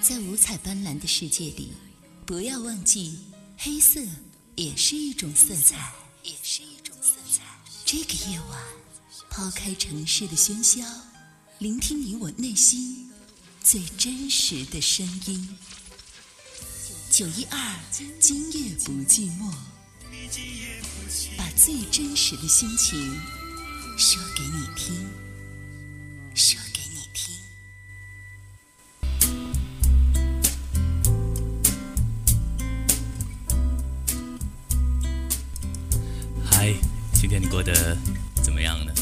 在五彩斑斓的世界里，不要忘记，黑色也是一种色彩，也是一种色彩。这个夜晚，抛开城市的喧嚣，聆听你我内心最真实的声音。九一二，今夜不寂寞，把最真实的心情说给你听，说过得怎么样呢？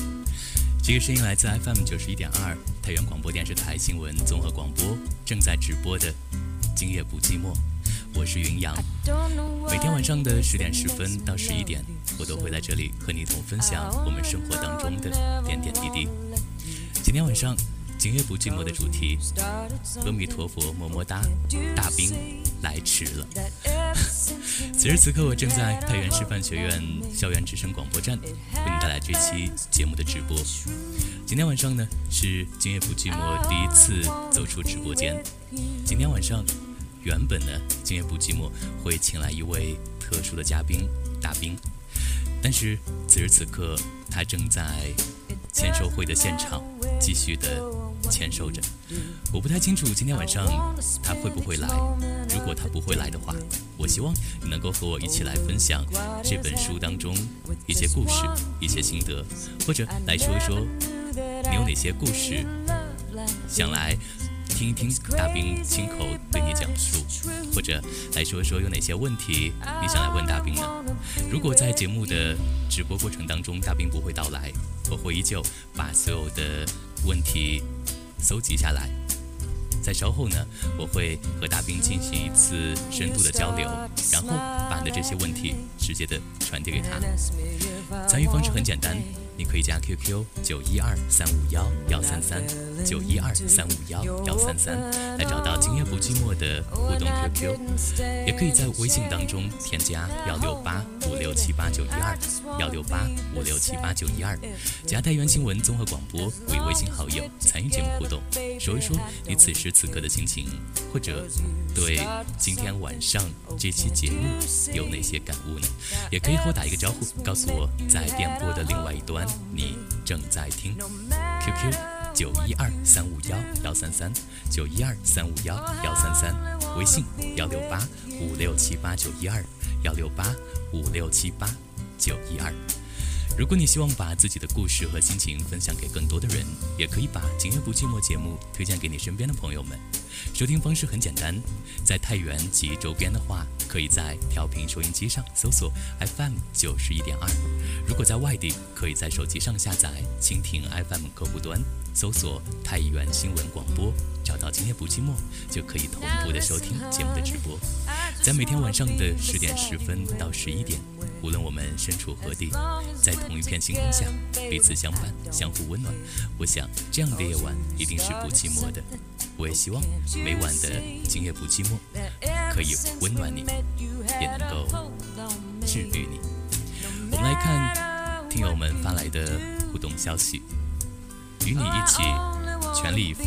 这个声音来自 FM 九十一点二太原广播电视台新闻综合广播，正在直播的《今夜不寂寞》，我是云阳。每天晚上的十点十分到十一点，我都会在这里和你一同分享我们生活当中的点点滴滴。今天晚上《今夜不寂寞》的主题，阿弥陀佛么么哒，大兵来迟了。此时此刻，我正在太原师范学院校园之声广播站为你带来这期节目的直播。今天晚上呢，是今夜不寂寞第一次走出直播间。今天晚上，原本呢，今夜不寂寞会请来一位特殊的嘉宾大兵，但是此时此刻，他正在签售会的现场继续的签收着。我不太清楚今天晚上他会不会来。如果他不会来的话，我希望你能够和我一起来分享这本书当中一些故事、一些心得，或者来说一说你有哪些故事想来听一听大兵亲口对你讲述，或者来说一说有哪些问题你想来问大兵呢？如果在节目的直播过程当中大兵不会到来，我会依旧把所有的问题搜集下来。在稍后呢，我会和大兵进行一次深度的交流，然后把你的这些问题直接的传递给他。参与方式很简单，你可以加 QQ 九一二三五幺幺三三九一二三五幺幺三三来找到今夜不寂寞的互动 QQ，也可以在微信当中添加幺六八五六七八九一二幺六八五六七八九一二，加太原新闻综合广播为微信好友，参与节目互动，说一说你此时此刻的心情，或者对今天晚上这期节目有哪些感悟呢？也可以和我打一个招呼，告诉我在电波的另外一端你正在听。QQ 九一二三五幺幺三三九一二三五幺幺三三，微信幺六八五六七八九一二幺六八五六七八九一二。如果你希望把自己的故事和心情分享给更多的人，也可以把《今夜不寂寞》节目推荐给你身边的朋友们。收听方式很简单，在太原及周边的话，可以在调频收音机上搜索 FM 九十一点二；如果在外地，可以在手机上下载蜻蜓 FM 客户端，搜索太原新闻广播，找到《今夜不寂寞》，就可以同步的收听节目的直播。在每天晚上的十点十分到十一点，无论我们身处何地，在同一片星空下，彼此相伴，相互温暖。我想，这样的夜晚一定是不寂寞的。我也希望每晚的今夜不寂寞，可以温暖你，也能够治愈你。我们来看听友们发来的互动消息，与你一起全力以赴。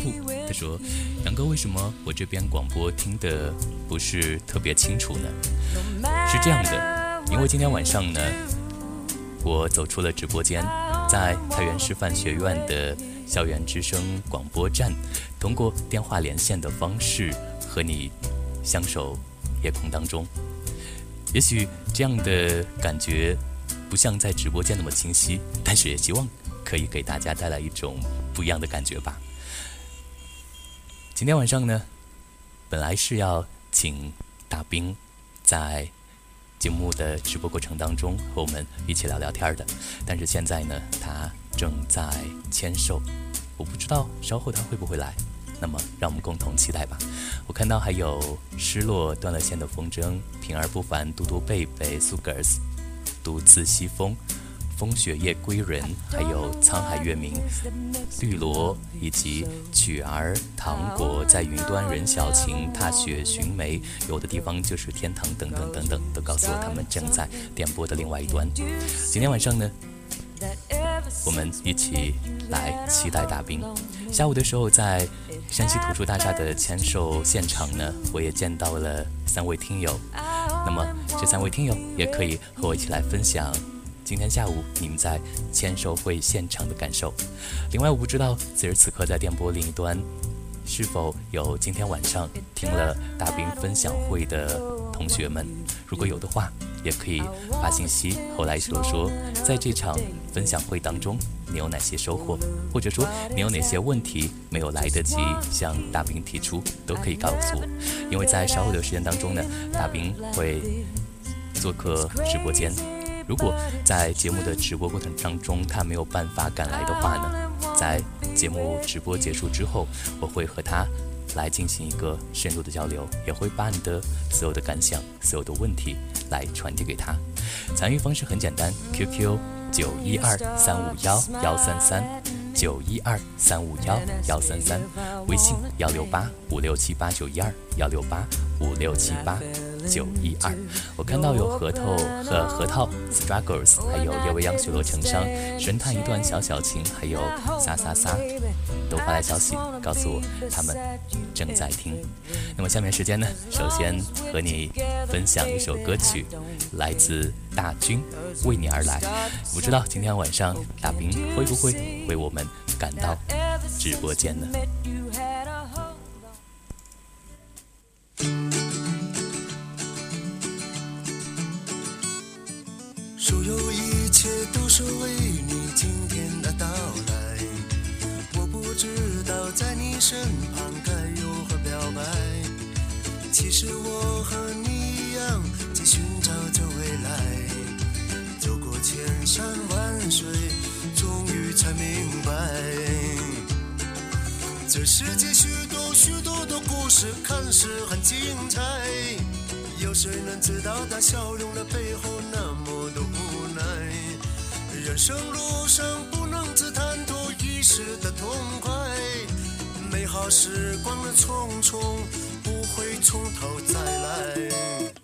他说：“杨哥，为什么我这边广播听的不是特别清楚呢？是这样的，因为今天晚上呢，我走出了直播间，在太原师范学院的。”校园之声广播站，通过电话连线的方式和你相守夜空当中。也许这样的感觉不像在直播间那么清晰，但是也希望可以给大家带来一种不一样的感觉吧。今天晚上呢，本来是要请大兵在节目的直播过程当中和我们一起聊聊天的，但是现在呢，他。正在签售，我不知道稍后他会不会来，那么让我们共同期待吧。我看到还有失落断了线的风筝，平而不凡，嘟嘟贝贝，Sugars，独自西风，风雪夜归人，还有沧海月明，绿萝以及曲儿糖果在云端，任小情踏雪寻梅，有的地方就是天堂，等等等等，都告诉我他们正在电波的另外一端。今天晚上呢？我们一起来期待大兵。下午的时候，在山西图书大厦的签售现场呢，我也见到了三位听友。那么这三位听友也可以和我一起来分享今天下午你们在签售会现场的感受。另外，我不知道此时此刻在电波另一端。是否有今天晚上听了大兵分享会的同学们？如果有的话，也可以发信息后来说说，在这场分享会当中你有哪些收获，或者说你有哪些问题没有来得及向大兵提出，都可以告诉我。因为在稍后的时间当中呢，大兵会做客直播间。如果在节目的直播过程当中他没有办法赶来的话呢？在节目直播结束之后，我会和他来进行一个深入的交流，也会把你的所有的感想、所有的问题来传递给他。参与方式很简单，QQ 九一二三五幺幺三三九一二三五幺幺三三，微信幺六八五六七八九一二幺六八五六七八。九一二，我看到有核桃和核桃，struggles，还有夜未央雪落成伤，神探一段小小情，还有撒撒撒，都发来消息告诉我他们正在听。那么下面时间呢，首先和你分享一首歌曲，来自大军，为你而来。不知道今天晚上大兵会不会为我们赶到直播间呢？所有一切都是为你今天的到来。我不知道在你身旁该如何表白。其实我和你一样，在寻找着未来。走过千山万水，终于才明白，这世界许多许多的故事看似很精彩。有谁能知道他笑容的背后那么多？人生路上不能只贪图一时的痛快，美好时光的匆匆不会从头再来。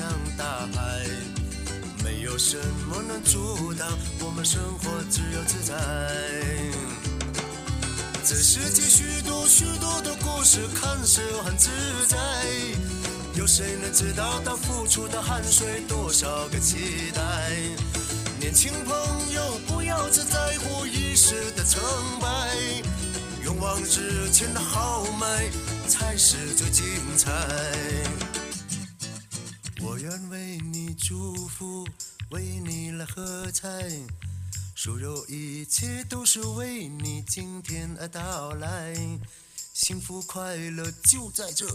像大海。没有什么能阻挡我们生活自由自在。这世界许多许多的故事看似很自在，有谁能知道他付出的汗水多少个期待？年轻朋友，不要只在乎一时的成败，勇往直前的豪迈才是最精彩。我愿为你祝福，为你来喝彩，所有一切都是为你今天而到来，幸福快乐就在这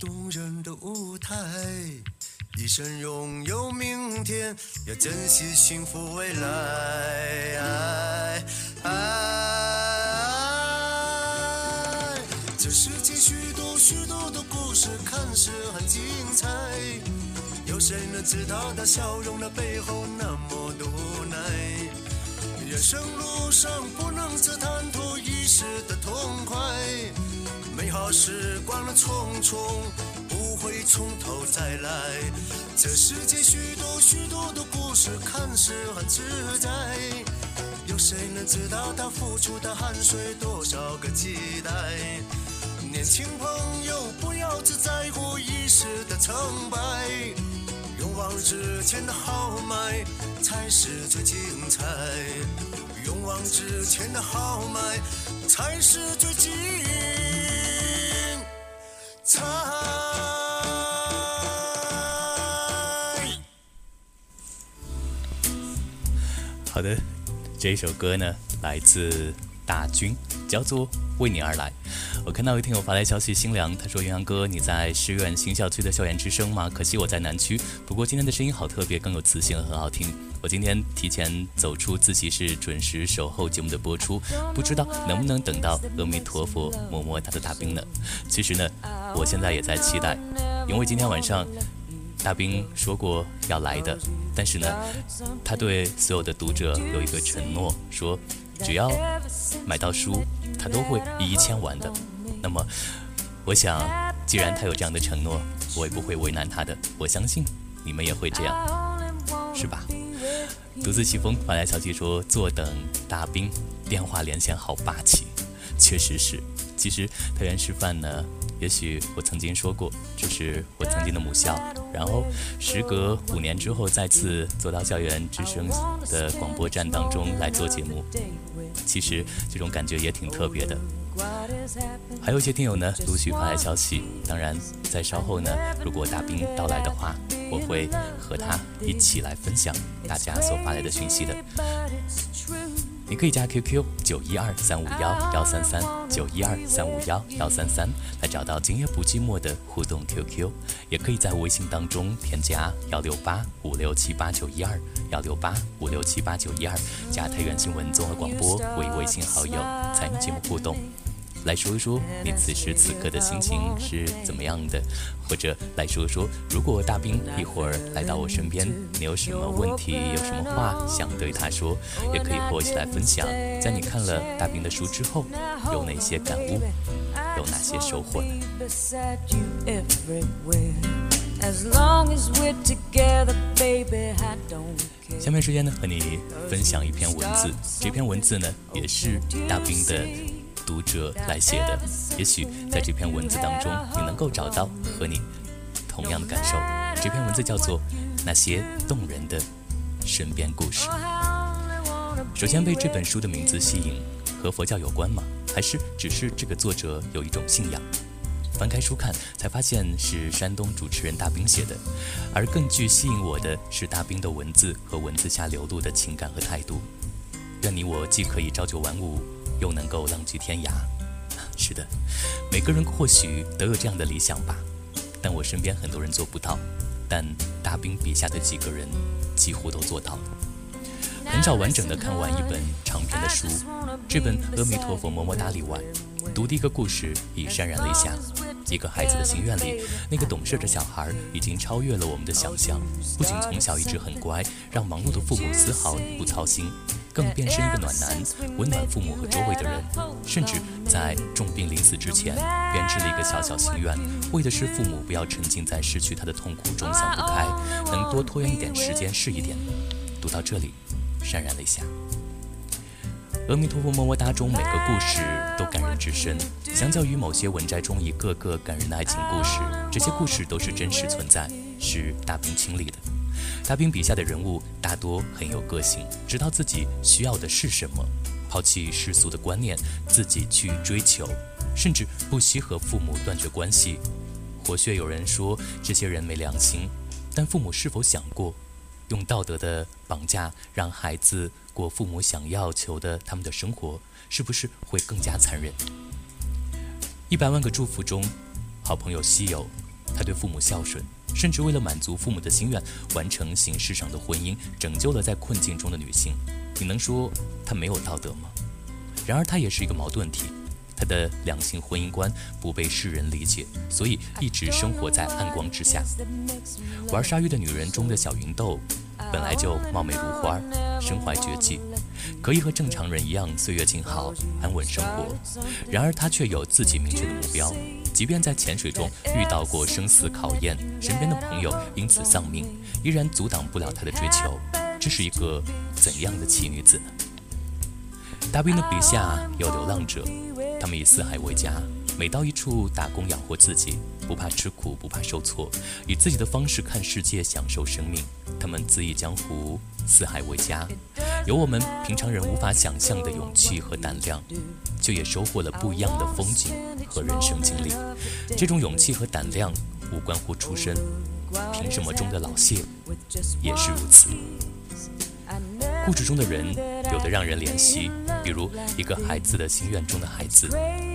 动人的舞台。一生拥有明天，要珍惜幸福未来。这世界许多许多的故事看似很精彩，有谁能知道他笑容的背后那么多无奈？人生路上不能只贪图一时的痛快，美好时光的匆匆。不会从头再来。这世界许多许多的故事看似很自在，有谁能知道他付出的汗水多少个期待？年轻朋友，不要只在乎一时的成败，勇往直前的豪迈才是最精彩。勇往直前的豪迈才是最精彩。好的，这首歌呢来自大军，叫做《为你而来》。我看到有听友发来消息，新良他说：“云阳哥，你在师院新校区的校园之声吗？可惜我在南区，不过今天的声音好特别，更有磁性，很好听。我今天提前走出自习室，准时守候节目的播出，不知道能不能等到阿弥陀佛摸摸他的大兵呢？其实呢，我现在也在期待，因为今天晚上。”大兵说过要来的，但是呢，他对所有的读者有一个承诺，说只要买到书，他都会一一签完的。那么，我想，既然他有这样的承诺，我也不会为难他的。我相信你们也会这样，是吧？独自西风发来消息说：“坐等大兵，电话连线好霸气。”确实是。其实太原师范呢，也许我曾经说过，这是我曾经的母校。然后时隔五年之后，再次走到校园之声的广播站当中来做节目，其实这种感觉也挺特别的。还有一些听友呢，陆续发来消息。当然，在稍后呢，如果大兵到来的话，我会和他一起来分享大家所发来的讯息的。你可以加 QQ 九一二三五幺幺三三九一二三五幺幺三三来找到今夜不寂寞的互动 QQ，也可以在微信当中添加幺六八五六七八九一二幺六八五六七八九一二，加太原新闻综合广播为微信好友，参与节目互动。来说一说你此时此刻的心情是怎么样的，或者来说说，如果大兵一会儿来到我身边，你有什么问题，有什么话想对他说，也可以和我一起来分享。在你看了大兵的书之后，有哪些感悟，有哪些收获呢？下面时间呢，和你分享一篇文字，这篇文字呢，也是大兵的。读者来写的，也许在这篇文字当中，你能够找到和你同样的感受。这篇文字叫做《那些动人的身边故事》。首先被这本书的名字吸引，和佛教有关吗？还是只是这个作者有一种信仰？翻开书看，才发现是山东主持人大兵写的。而更具吸引我的是大兵的文字和文字下流露的情感和态度。愿你我既可以朝九晚五。又能够浪迹天涯，是的，每个人或许都有这样的理想吧，但我身边很多人做不到，但大兵笔下的几个人几乎都做到了。很少完整的看完一本长篇的书，这本《阿弥陀佛么么哒》里外，读第一个故事已潸然泪下。一个孩子的心愿里，那个懂事的小孩已经超越了我们的想象，不仅从小一直很乖，让忙碌的父母丝毫不操心。更变身一个暖男，温暖父母和周围的人，甚至在重病临死之前，编织了一个小小心愿，为的是父母不要沉浸在失去他的痛苦中想不开，能多拖延一点时间是一点。读到这里，潸然泪下。阿弥陀佛，么么哒中每个故事都感人至深。相较于某些文摘中一个个感人的爱情故事，这些故事都是真实存在，是大兵亲历的。大兵笔下的人物大多很有个性，知道自己需要的是什么，抛弃世俗的观念，自己去追求，甚至不惜和父母断绝关系。或许有人说这些人没良心，但父母是否想过，用道德的绑架让孩子过父母想要求的他们的生活，是不是会更加残忍？一百万个祝福中，好朋友稀有，他对父母孝顺。甚至为了满足父母的心愿，完成形式上的婚姻，拯救了在困境中的女性。你能说他没有道德吗？然而他也是一个矛盾体，他的两性婚姻观不被世人理解，所以一直生活在暗光之下。玩鲨鱼的女人中的小芸豆，本来就貌美如花，身怀绝技，可以和正常人一样岁月静好，安稳生活。然而她却有自己明确的目标。即便在潜水中遇到过生死考验，身边的朋友因此丧命，依然阻挡不了她的追求。这是一个怎样的奇女子呢？大兵的笔下有流浪者，他们以四海为家，每到一处打工养活自己，不怕吃苦，不怕受挫，以自己的方式看世界，享受生命。他们恣意江湖，四海为家，有我们平常人无法想象的勇气和胆量。就也收获了不一样的风景和人生经历。这种勇气和胆量无关乎出身，凭什么中的老谢也是如此。故事中的人有的让人怜惜，比如一个孩子的心愿中的孩子，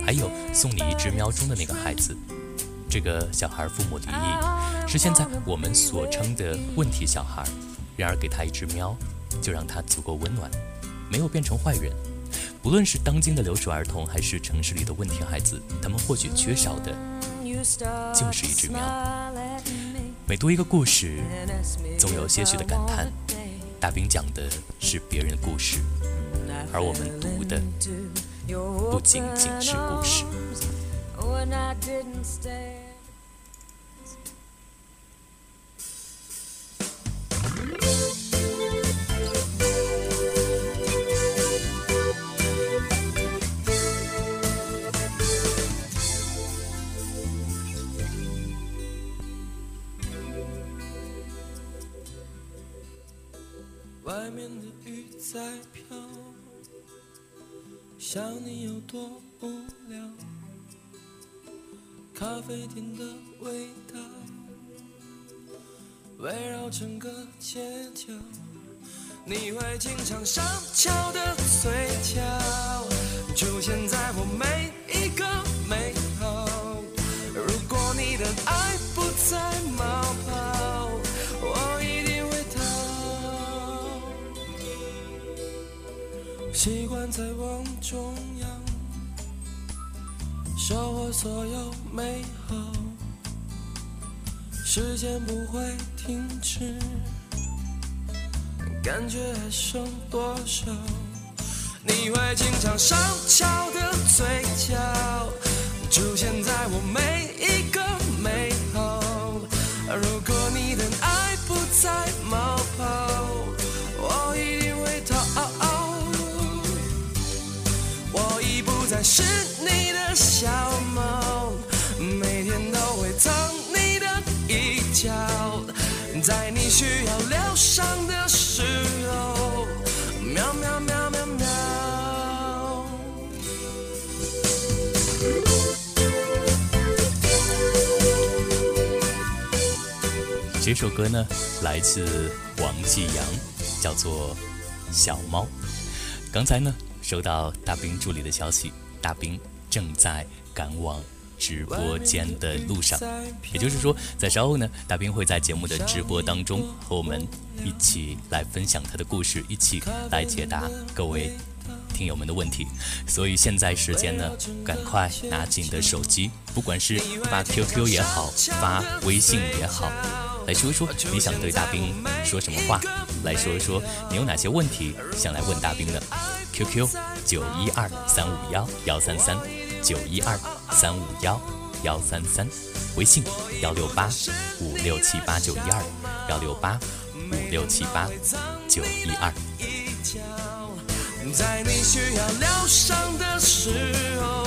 还有送你一只喵中的那个孩子。这个小孩父母离异，是现在我们所称的问题小孩。然而给他一只喵，就让他足够温暖，没有变成坏人。不论是当今的留守儿童，还是城市里的问题孩子，他们或许缺少的就是一只喵。每读一个故事，总有些许的感叹。大兵讲的是别人的故事，而我们读的不仅仅是故事。想你有多无聊。咖啡店的味道围绕整个街角，你会经常上翘的嘴角，出现在我每习惯在往中央。收获所有美好，时间不会停止，感觉还剩多少？你会经常上翘的嘴角，出现在我每一个美好。如果你的爱不再冒是你的小猫，每天都会蹭你的一脚，在你需要疗伤的时候，喵喵喵喵喵。这首歌呢，来自王继阳，叫做《小猫》。刚才呢，收到大兵助理的消息，大兵正在赶往直播间的路上。也就是说，在稍后呢，大兵会在节目的直播当中和我们一起来分享他的故事，一起来解答各位听友们的问题。所以现在时间呢，赶快拿起你的手机，不管是发 QQ 也好，发微信也好。来说一说你想对大兵说什么话？来说一说你有哪些问题想来问大兵的？QQ 九一二三五幺幺三三九一二三五幺幺三三，微信幺六八五六七八九一二幺六八五六七八九一二。在你需要疗伤的时候，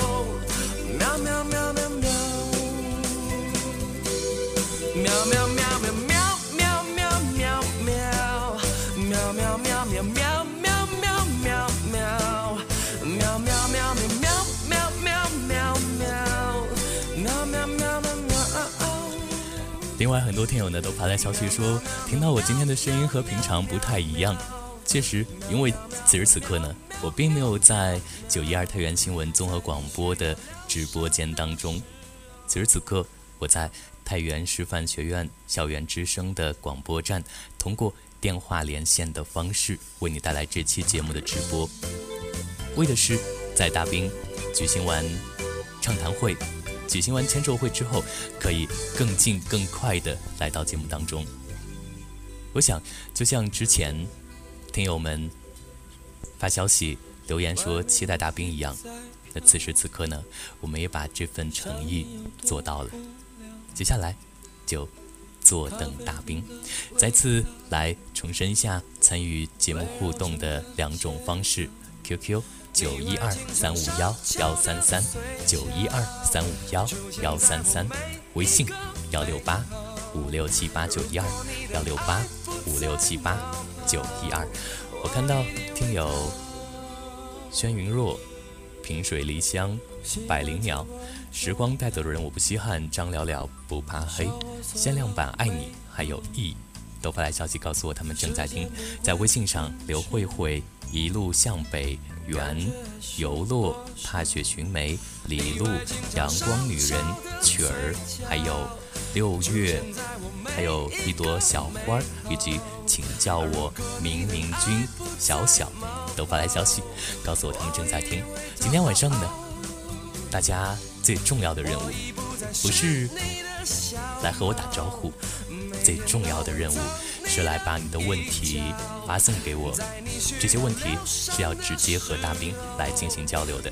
另外，很多听友呢都发来消息说，听到我今天的声音和平常不太一样。确实，因为此时此刻呢，我并没有在九一二太原新闻综合广播的直播间当中。此时此刻，我在太原师范学院校园之声的广播站，通过电话连线的方式为你带来这期节目的直播，为的是在大兵举行完畅谈会。举行完签售会之后，可以更近更快的来到节目当中。我想，就像之前听友们发消息留言说期待大兵一样，那此时此刻呢，我们也把这份诚意做到了。接下来就坐等大兵。再次来重申一下参与节目互动的两种方式：QQ。九一二三五幺幺三三，九一二三五幺幺三三，微信幺六八五六七八九一二，幺六八五六七八九一二。我看到听友轩云若、萍水离香、百灵鸟、时光带走的人我不稀罕、张了了不怕黑、限量版爱你，还有 E，都发来消息告诉我他们正在听，在微信上刘慧慧一路向北。圆游落、踏雪寻梅、李露、阳光女人、曲儿，还有六月，还有一朵小花，以及请叫我明明君、小小，都发来消息，告诉我他们正在听。今天晚上呢，大家最重要的任务，不是来和我打招呼，最重要的任务是来把你的问题发送给我。这些问题是要直接和大兵来进行交流的。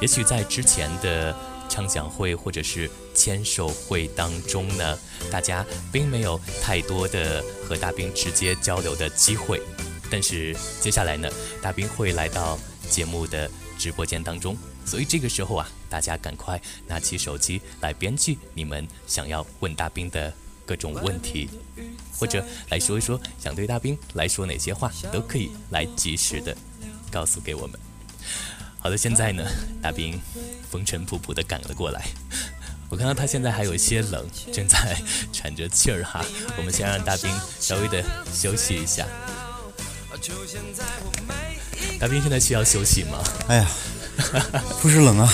也许在之前的畅想会或者是签售会当中呢，大家并没有太多的和大兵直接交流的机会。但是接下来呢，大兵会来到节目的直播间当中，所以这个时候啊，大家赶快拿起手机来编辑你们想要问大兵的各种问题，或者来说一说想对大兵来说哪些话，都可以来及时的告诉给我们。好的，现在呢，大兵风尘仆仆的赶了过来，我看到他现在还有一些冷，正在喘着气儿哈。我们先让大兵稍微的休息一下。大兵现在需要休息吗？哎呀，不是冷啊，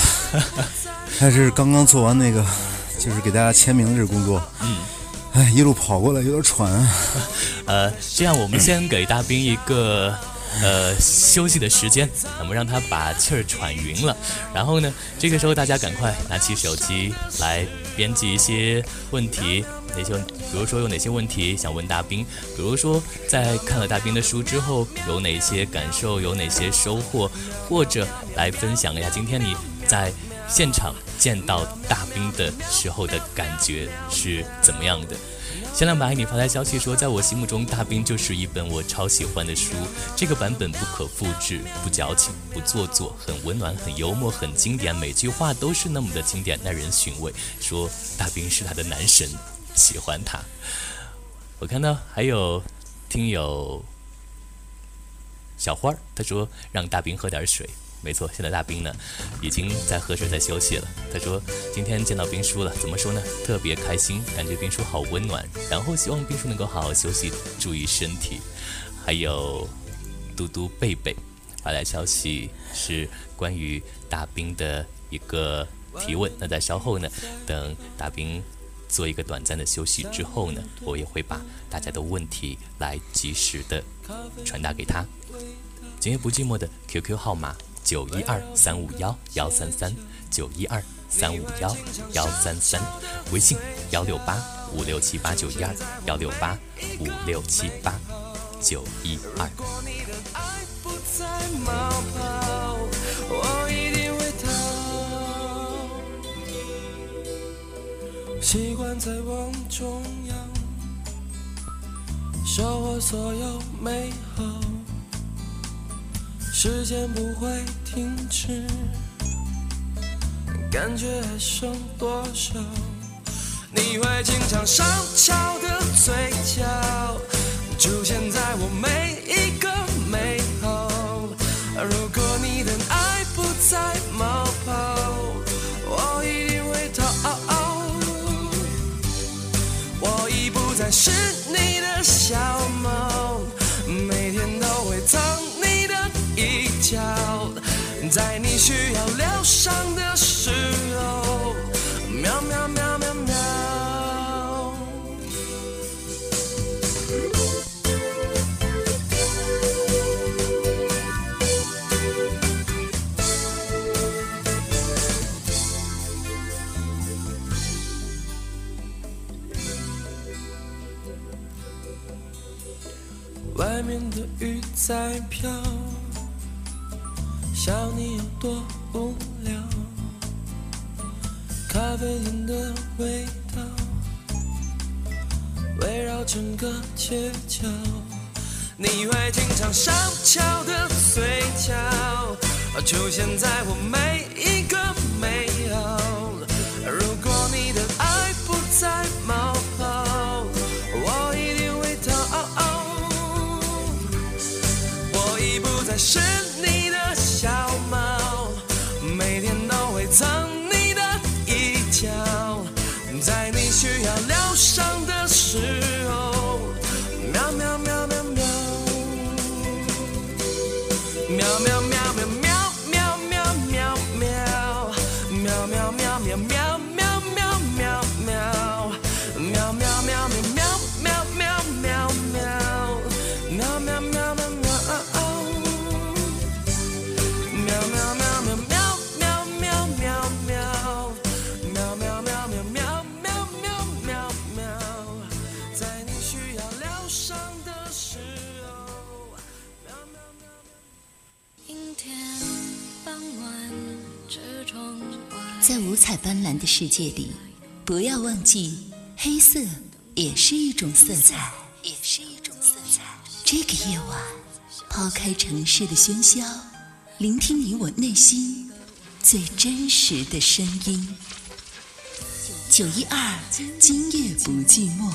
还是刚刚做完那个，就是给大家签名的这个工作。嗯，哎，一路跑过来有点喘。啊呃，这样我们先给大兵一个呃休息的时间，我们让他把气儿喘匀了。然后呢，这个时候大家赶快拿起手机来编辑一些问题。哪些？比如说有哪些问题想问大兵？比如说在看了大兵的书之后有哪些感受？有哪些收获？或者来分享一下今天你在现场见到大兵的时候的感觉是怎么样的？限量版给你发来消息说，在我心目中，大兵就是一本我超喜欢的书。这个版本不可复制，不矫情，不做作，很温暖，很幽默，很经典，每句话都是那么的经典，耐人寻味。说大兵是他的男神。喜欢他，我看到还有听友小花儿，他说让大兵喝点水。没错，现在大兵呢已经在喝水，在休息了。他说今天见到兵叔了，怎么说呢？特别开心，感觉兵叔好温暖。然后希望兵叔能够好好休息，注意身体。还有嘟嘟贝贝发来消息，是关于大兵的一个提问。那在稍后呢，等大兵。做一个短暂的休息之后呢，我也会把大家的问题来及时的传达给他。今夜不寂寞的 QQ 号码九一二三五幺幺三三九一二三五幺幺三三，微信幺六八五六七八九一二幺六八五六七八九一二。习惯在往中央，收获所有美好，时间不会停止，感觉还剩多少？你会经常上翘的嘴角，出现在我每一个美好。如果你的爱不再冒泡，我一定会逃。我已不再是你的小猫，外面的雨在飘，想你有多无聊。咖啡因的味道围绕整个街角，你会经常上翘的嘴角，出现在我每一个美好。如果你的爱不再斑斓的世界里，不要忘记，黑色也是一种色彩，也是一种色彩。这个夜晚，抛开城市的喧嚣，聆听你我内心最真实的声音。九一二，今夜不寂寞，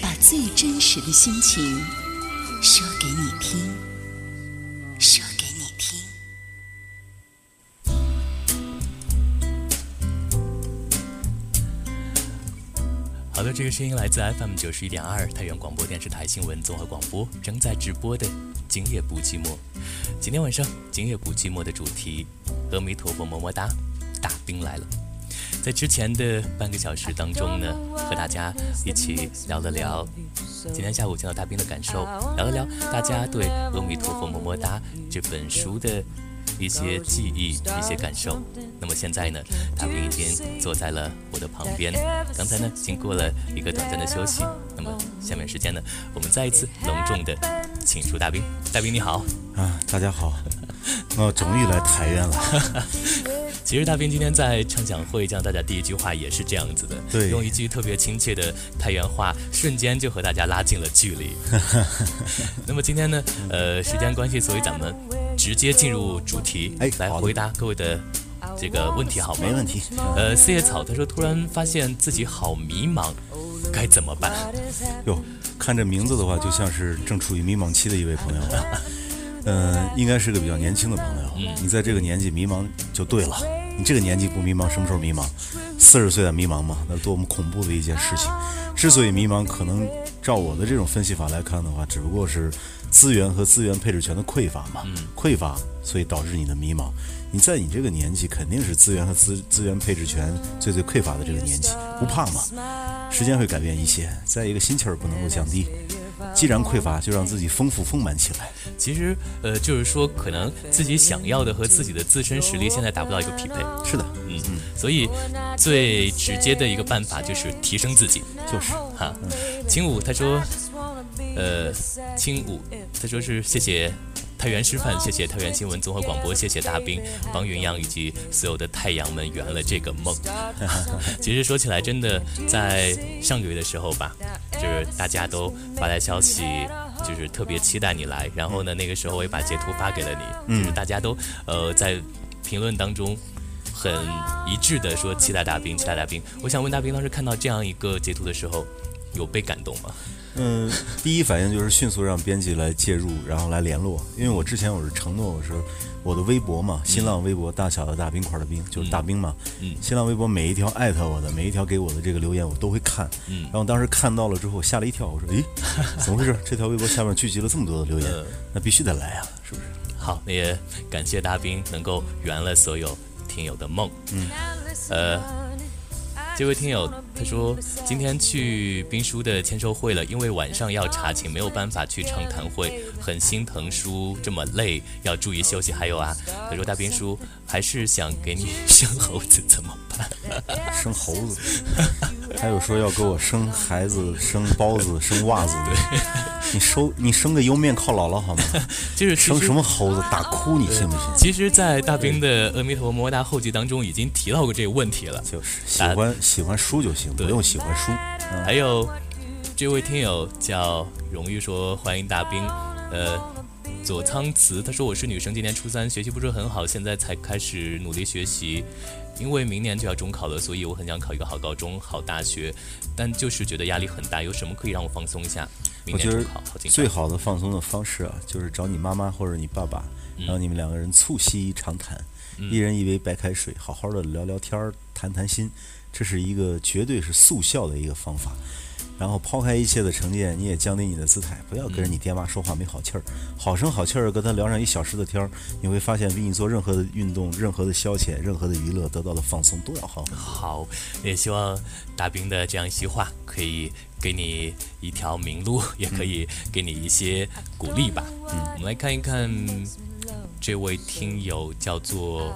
把最真实的心情说给你听，说的，这个声音来自 FM 九十一点二太原广播电视台新闻综合广播，正在直播的《今夜不寂寞》。今天晚上《今夜不寂寞》的主题，阿弥陀佛么么哒，大兵来了。在之前的半个小时当中呢，和大家一起聊了聊今天下午见到大兵的感受，聊了聊大家对《阿弥陀佛么么哒》这本书的一些记忆、一些感受。那么现在呢，大兵已经坐在了我的旁边。刚才呢，经过了一个短暂的休息。那么下面时间呢，我们再一次隆重的请出大兵。大兵你好，啊，大家好，我终于来太原了。其实大兵今天在唱讲会讲大家第一句话也是这样子的，对用一句特别亲切的太原话，瞬间就和大家拉近了距离。那么今天呢，呃，时间关系，所以咱们直接进入主题，哎来回答各位的这个问题好吗？没问题。呃，四叶草他说突然发现自己好迷茫，该怎么办？哟，看这名字的话，就像是正处于迷茫期的一位朋友。嗯、应该是个比较年轻的朋友。嗯你在这个年纪迷茫就对了。你这个年纪不迷茫，什么时候迷茫？四十岁的迷茫吗？那多么恐怖的一件事情！之所以迷茫，可能照我的这种分析法来看的话，只不过是资源和资源配置权的匮乏嘛。匮乏，所以导致你的迷茫。你在你这个年纪，肯定是资源和资资源配置权最最匮乏的这个年纪，不怕嘛？时间会改变一切。再一个，心气儿不能够降低。既然匮乏，就让自己丰富丰满起来。其实，呃，就是说，可能自己想要的和自己的自身实力现在达不到一个匹配。是的，嗯嗯，所以最直接的一个办法就是提升自己。就是哈，青武他说，呃，青武他说是谢谢太原师范，谢谢太原新闻综合广播，谢谢大兵帮云阳以及所有的太阳们圆了这个梦。其实说起来，真的在上个月的时候吧，就是大家都发来消息，就是特别期待你来。然后呢，那个时候我也把截图发给了你，就是大家都呃在评论当中。很一致的说期待大兵，期待大兵。我想问大兵，当时看到这样一个截图的时候，有被感动吗？嗯，第一反应就是迅速让编辑来介入，然后来联络。因为我之前我是承诺，我说我的微博嘛，新浪微博大小的大冰块的冰，就是大冰嘛。嗯新浪微博每一条艾特我的，每一条给我的这个留言我都会看。嗯然后当时看到了之后吓了一跳，我说：“诶，怎么回事？这条微博下面聚集了这么多的留言呃，那必须得来啊，是不是？”好，那也感谢大兵能够圆了所有听友的梦。嗯，呃，这位听友他说今天去兵叔的签售会了，因为晚上要查寝，没有办法去畅谈会，很心疼叔这么累，要注意休息。还有啊，他说大兵叔还是想给你生猴子，怎么办？生猴子，还有说要给我生孩子、生包子、生袜子的。你收你生个幽面靠姥姥好吗？就是其生什么猴子？打哭你信不信？其实，在大兵的《阿弥陀佛么么哒》后记当中已经提到过这个问题了。就是喜欢喜欢书就行，不用喜欢书。嗯还有这位听友叫荣誉说欢迎大兵，呃，左仓慈他说我是女生，今年初三，学习不是很好，现在才开始努力学习，因为明年就要中考了，所以我很想考一个好高中、好大学，但就是觉得压力很大，有什么可以让我放松一下？明年中考好紧最。好的放松的方式啊，就是找你妈妈或者你爸爸，然后你们两个人促膝长谈，一人一杯白开水，好好的聊聊天儿，谈谈心，这是一个绝对是速效的一个方法。然后抛开一切的成见，你也降低你的姿态，不要跟着你爹妈说话没好气儿，好声好气儿跟他聊上一小时的天儿，你会发现比你做任何的运动、任何的消遣、任何的娱乐得到的放松都要好。好，也希望大兵的这样一席话可以给你一条明路，也可以给你一些鼓励吧。嗯，我们来看一看这位听友叫做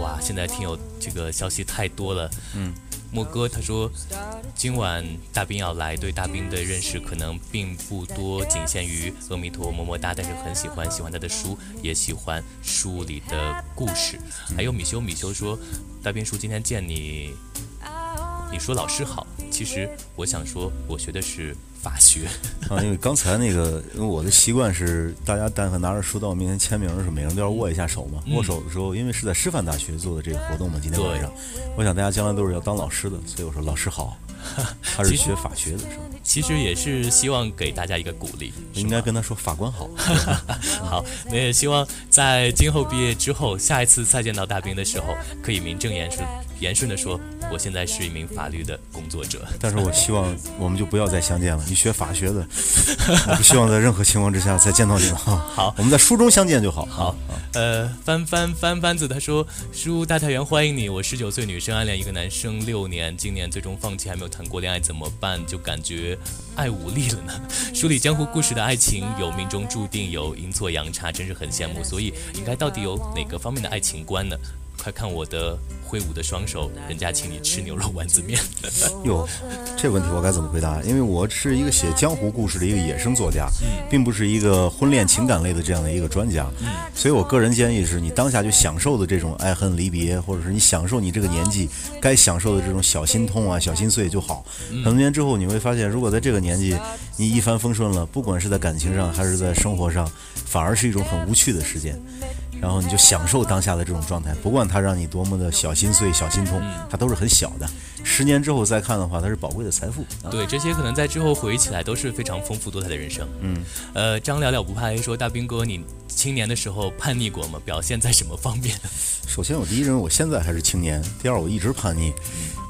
哇，现在听友这个消息太多了。嗯，莫哥他说，今晚大兵要来，对大兵的认识可能并不多，仅限于阿弥陀么么哒，但是很喜欢喜欢他的书，也喜欢书里的故事。还有米修米修说，大兵叔今天见你，你说老师好，其实我想说，我学的是法学。啊，因为刚才那个，因为我的习惯是，大家但凡拿着书到我面前签名的时候，每个人都要握一下手嘛。握手的时候，因为是在师范大学做的这个活动嘛，今天晚上，我想大家将来都是要当老师的，所以我说老师好。他是学法学的，是吗？其实也是希望给大家一个鼓励，应该跟他说法官好。好，那也希望在今后毕业之后，下一次再见到大兵的时候，可以名正言顺、言顺的说，我现在是一名法律的工作者。但是我希望我们就不要再相见了。你学法学的，我不希望在任何情况之下再见到你了。好，我们在书中相见就好。好，呃，翻翻翻翻子他说，书大太原欢迎你。我十九岁女生暗恋一个男生六年，今年最终放弃，还没有。谈过恋爱怎么办？就感觉爱无力了呢。书里江湖故事的爱情有命中注定，有阴错阳差，真是很羡慕。所以应该到底有哪个方面的爱情观呢？快看我的挥舞的双手，人家请你吃牛肉丸子面。哟，这问题我该怎么回答？因为我是一个写江湖故事的一个野生作家，并不是一个婚恋情感类的这样的一个专家。所以我个人建议是你当下就享受的这种爱恨离别，或者是你享受你这个年纪该享受的这种小心痛啊、小心碎就好。很多年之后你会发现，如果在这个年纪你一帆风顺了，不管是在感情上还是在生活上，反而是一种很无趣的时间。然后你就享受当下的这种状态，不管它让你多么的小心碎、小心痛，它都是很小的。十年之后再看的话，它是宝贵的财富。对，这些可能在之后回忆起来都是非常丰富多彩的人生。嗯，呃，张了了不怕黑说，大兵哥，你青年的时候叛逆过吗？表现在什么方面？首先，我第一认为我现在还是青年；第二，我一直叛逆，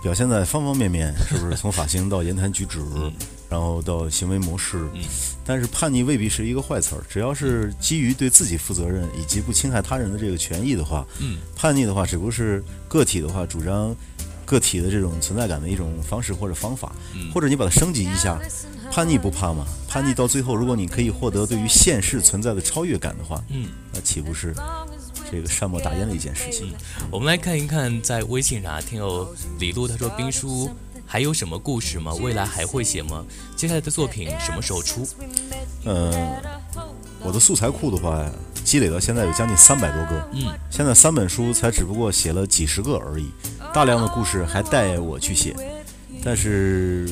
表现在方方面面，是不是？从发型到言谈举止。然后到行为模式，但是叛逆未必是一个坏词儿，只要是基于对自己负责任以及不侵害他人的这个权益的话，叛逆的话只不过是个体的话主张个体的这种存在感的一种方式或者方法，或者你把它升级一下，叛逆不怕吗？叛逆到最后，如果你可以获得对于现实存在的超越感的话，那岂不是这个善莫大焉的一件事情？我们来看一看，在微信上听友李璐他说兵书。还有什么故事吗？未来还会写吗？接下来的作品什么时候出？呃，我的素材库的话，积累到现在有将近三百多个。嗯，现在三本书才只不过写了几十个而已，大量的故事还待我去写，但是。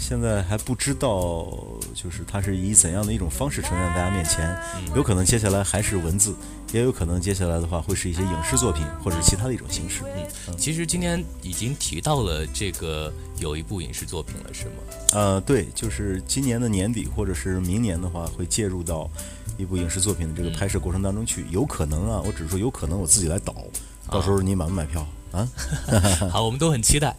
现在还不知道，就是它是以怎样的一种方式呈现在大家面前。有可能接下来还是文字，也有可能接下来的话会是一些影视作品或者其他的一种形式。嗯，其实今天已经提到了这个有一部影视作品了，是吗？呃，对，就是今年的年底或者是明年的话会介入到一部影视作品的这个拍摄过程当中去。有可能啊，我只是说有可能我自己来导，到时候你买不买票？啊，好，我们都很期待。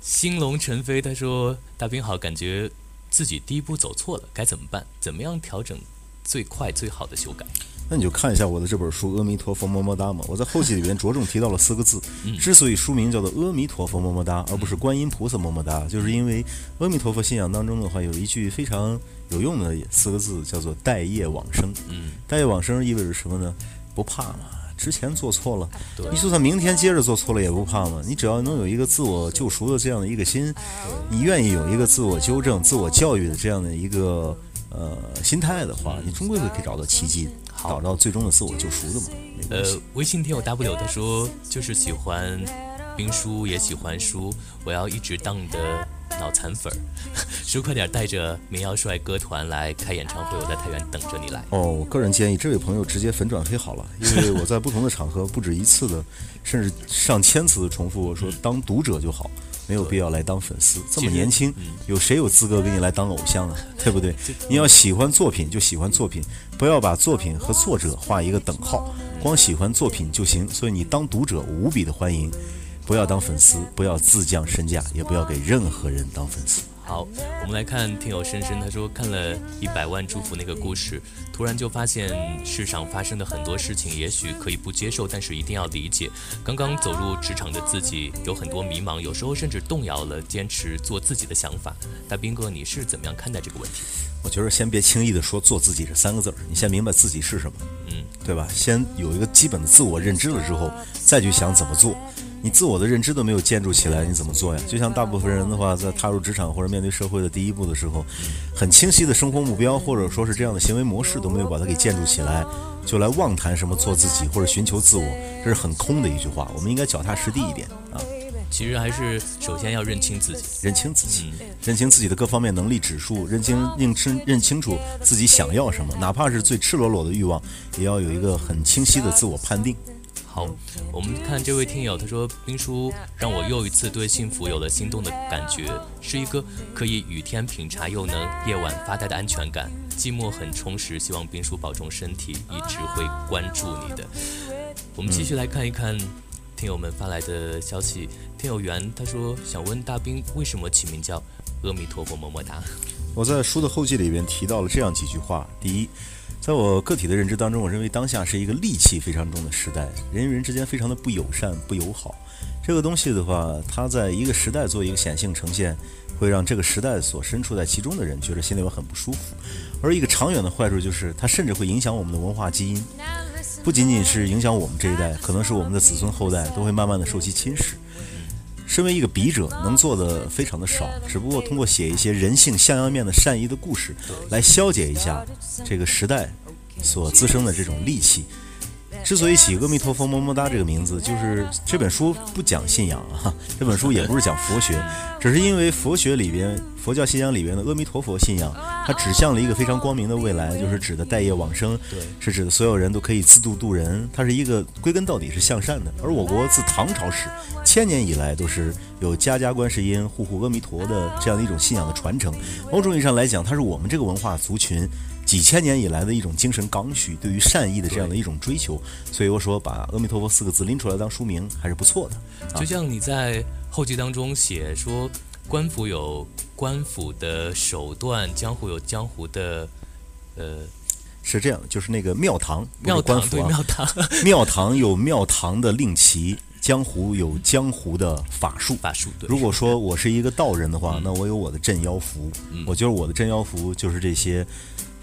兴龙陈飞，他说：“大兵好，感觉自己第一步走错了，该怎么办？怎么样调整最快最好的修改？”那你就看一下我的这本书《阿弥陀佛么么哒》嘛。我在后记里边着重提到了四个字。之所以书名叫做《阿弥陀佛么么哒》，而不是观音菩萨么么哒，就是因为阿弥陀佛信仰当中的话，有一句非常有用的四个字，叫做“待业往生”。嗯，待业往生意味着什么呢？不怕嘛。之前做错了，你就算明天接着做错了也不怕嘛。你只要能有一个自我救赎的这样的一个心，你愿意有一个自我纠正、自我教育的这样的一个呃心态的话，你终归会可以找到奇迹，找到最终的自我救赎的嘛。呃，微信听友 W 他说就是喜欢兵书，也喜欢书，我要一直当你的。脑残粉儿，说快点带着民谣帅哥团来开演唱会，我在太原等着你来。哦，我个人建议这位朋友直接粉转黑好了，因为我在不同的场合不止一次的，甚至上千次的重复我说当读者就好，没有必要来当粉丝。这么年轻，有谁有资格给你来当偶像啊？对不对？你要喜欢作品就喜欢作品，不要把作品和作者画一个等号，光喜欢作品就行。所以你当读者无比的欢迎。不要当粉丝，不要自降身价，也不要给任何人当粉丝。好，我们来看听友深深，他说看了一百万祝福那个故事，突然就发现世上发生的很多事情，也许可以不接受，但是一定要理解。刚刚走入职场的自己有很多迷茫，有时候甚至动摇了坚持做自己的想法。大兵哥，你是怎么样看待这个问题？我觉得先别轻易的说“做自己”这三个字儿，你先明白自己是什么。嗯。对吧？先有一个基本的自我认知了之后，再去想怎么做。你自我的认知都没有建筑起来，你怎么做呀？就像大部分人的话，在踏入职场或者面对社会的第一步的时候，很清晰的生活目标或者说是这样的行为模式都没有把它给建筑起来，就来妄谈什么做自己或者寻求自我，这是很空的一句话。我们应该脚踏实地一点啊。其实还是首先要认清自己，认清自己，认清自己的各方面能力指数，认清认清认清楚自己想要什么，哪怕是最赤裸裸的欲望，也要有一个很清晰的自我判定。我们看这位听友，他说兵叔让我又一次对幸福有了心动的感觉，是一个可以雨天品茶又能夜晚发呆的安全感，寂寞很充实。希望兵叔保重身体，一直会关注你的。我们继续来看一看。听友们发来的消息，听友缘他说想问大兵为什么起名叫阿弥陀佛么么哒。我在书的后记里边提到了这样几句话：第一，在我个体的认知当中，我认为当下是一个戾气非常重的时代，人与人之间非常的不友善、不友好。这个东西的话，它在一个时代做一个显性呈现，会让这个时代所身处在其中的人觉得心里边很不舒服。而一个长远的坏处就是，它甚至会影响我们的文化基因。不仅仅是影响我们这一代，可能是我们的子孙后代都会慢慢的受其侵蚀。身为一个笔者，能做的非常的少，只不过通过写一些人性向阳面的善意的故事，来消解一下这个时代所滋生的这种戾气。之所以起“阿弥陀佛么么哒”这个名字，就是这本书不讲信仰啊，这本书也不是讲佛学，只是因为佛学里边、佛教信仰里边的阿弥陀佛信仰，它指向了一个非常光明的未来，就是指的待业往生，是指的所有人都可以自度度人，它是一个归根到底是向善的。而我国自唐朝始，千年以来都是有家家观世音、户户阿弥陀的这样的一种信仰的传承。某种意义上来讲，它是我们这个文化族群。几千年以来的一种精神刚需，对于善意的这样的一种追求，所以我说把“阿弥陀佛”四个字拎出来当书名还是不错的。就像你在后记当中写说，官府有官府的手段，江湖有江湖的，呃，是这样，就是那个庙堂，庙堂对庙堂，庙堂有庙堂的令旗，江湖有江湖的法术。法术。如果说我是一个道人的话，那我有我的镇妖符，我觉得我的镇妖符就是这些。